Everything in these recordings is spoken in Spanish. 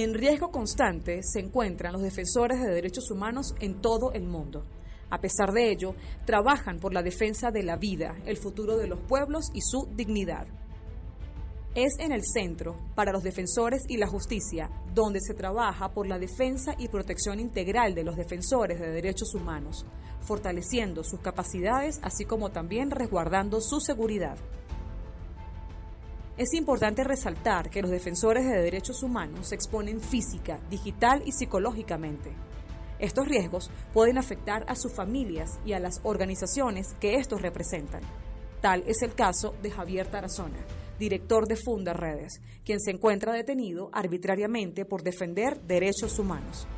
En riesgo constante se encuentran los defensores de derechos humanos en todo el mundo. A pesar de ello, trabajan por la defensa de la vida, el futuro de los pueblos y su dignidad. Es en el centro, para los defensores y la justicia, donde se trabaja por la defensa y protección integral de los defensores de derechos humanos, fortaleciendo sus capacidades así como también resguardando su seguridad. Es importante resaltar que los defensores de derechos humanos se exponen física, digital y psicológicamente. Estos riesgos pueden afectar a sus familias y a las organizaciones que estos representan. Tal es el caso de Javier Tarazona, director de Funda Redes, quien se encuentra detenido arbitrariamente por defender derechos humanos.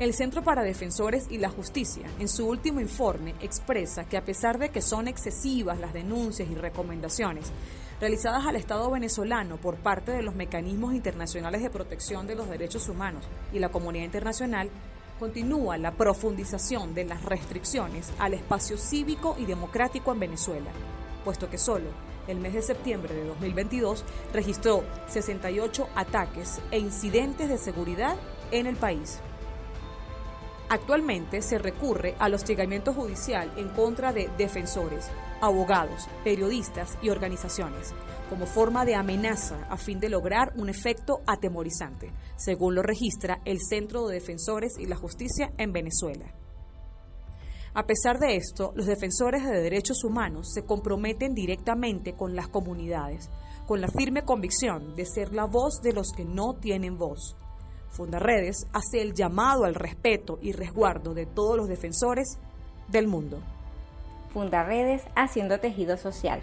El Centro para Defensores y la Justicia, en su último informe, expresa que a pesar de que son excesivas las denuncias y recomendaciones realizadas al Estado venezolano por parte de los mecanismos internacionales de protección de los derechos humanos y la comunidad internacional, continúa la profundización de las restricciones al espacio cívico y democrático en Venezuela, puesto que solo el mes de septiembre de 2022 registró 68 ataques e incidentes de seguridad en el país. Actualmente se recurre al hostigamiento judicial en contra de defensores, abogados, periodistas y organizaciones, como forma de amenaza a fin de lograr un efecto atemorizante, según lo registra el Centro de Defensores y la Justicia en Venezuela. A pesar de esto, los defensores de derechos humanos se comprometen directamente con las comunidades, con la firme convicción de ser la voz de los que no tienen voz, Fundaredes hace el llamado al respeto y resguardo de todos los defensores del mundo. Fundaredes haciendo tejido social.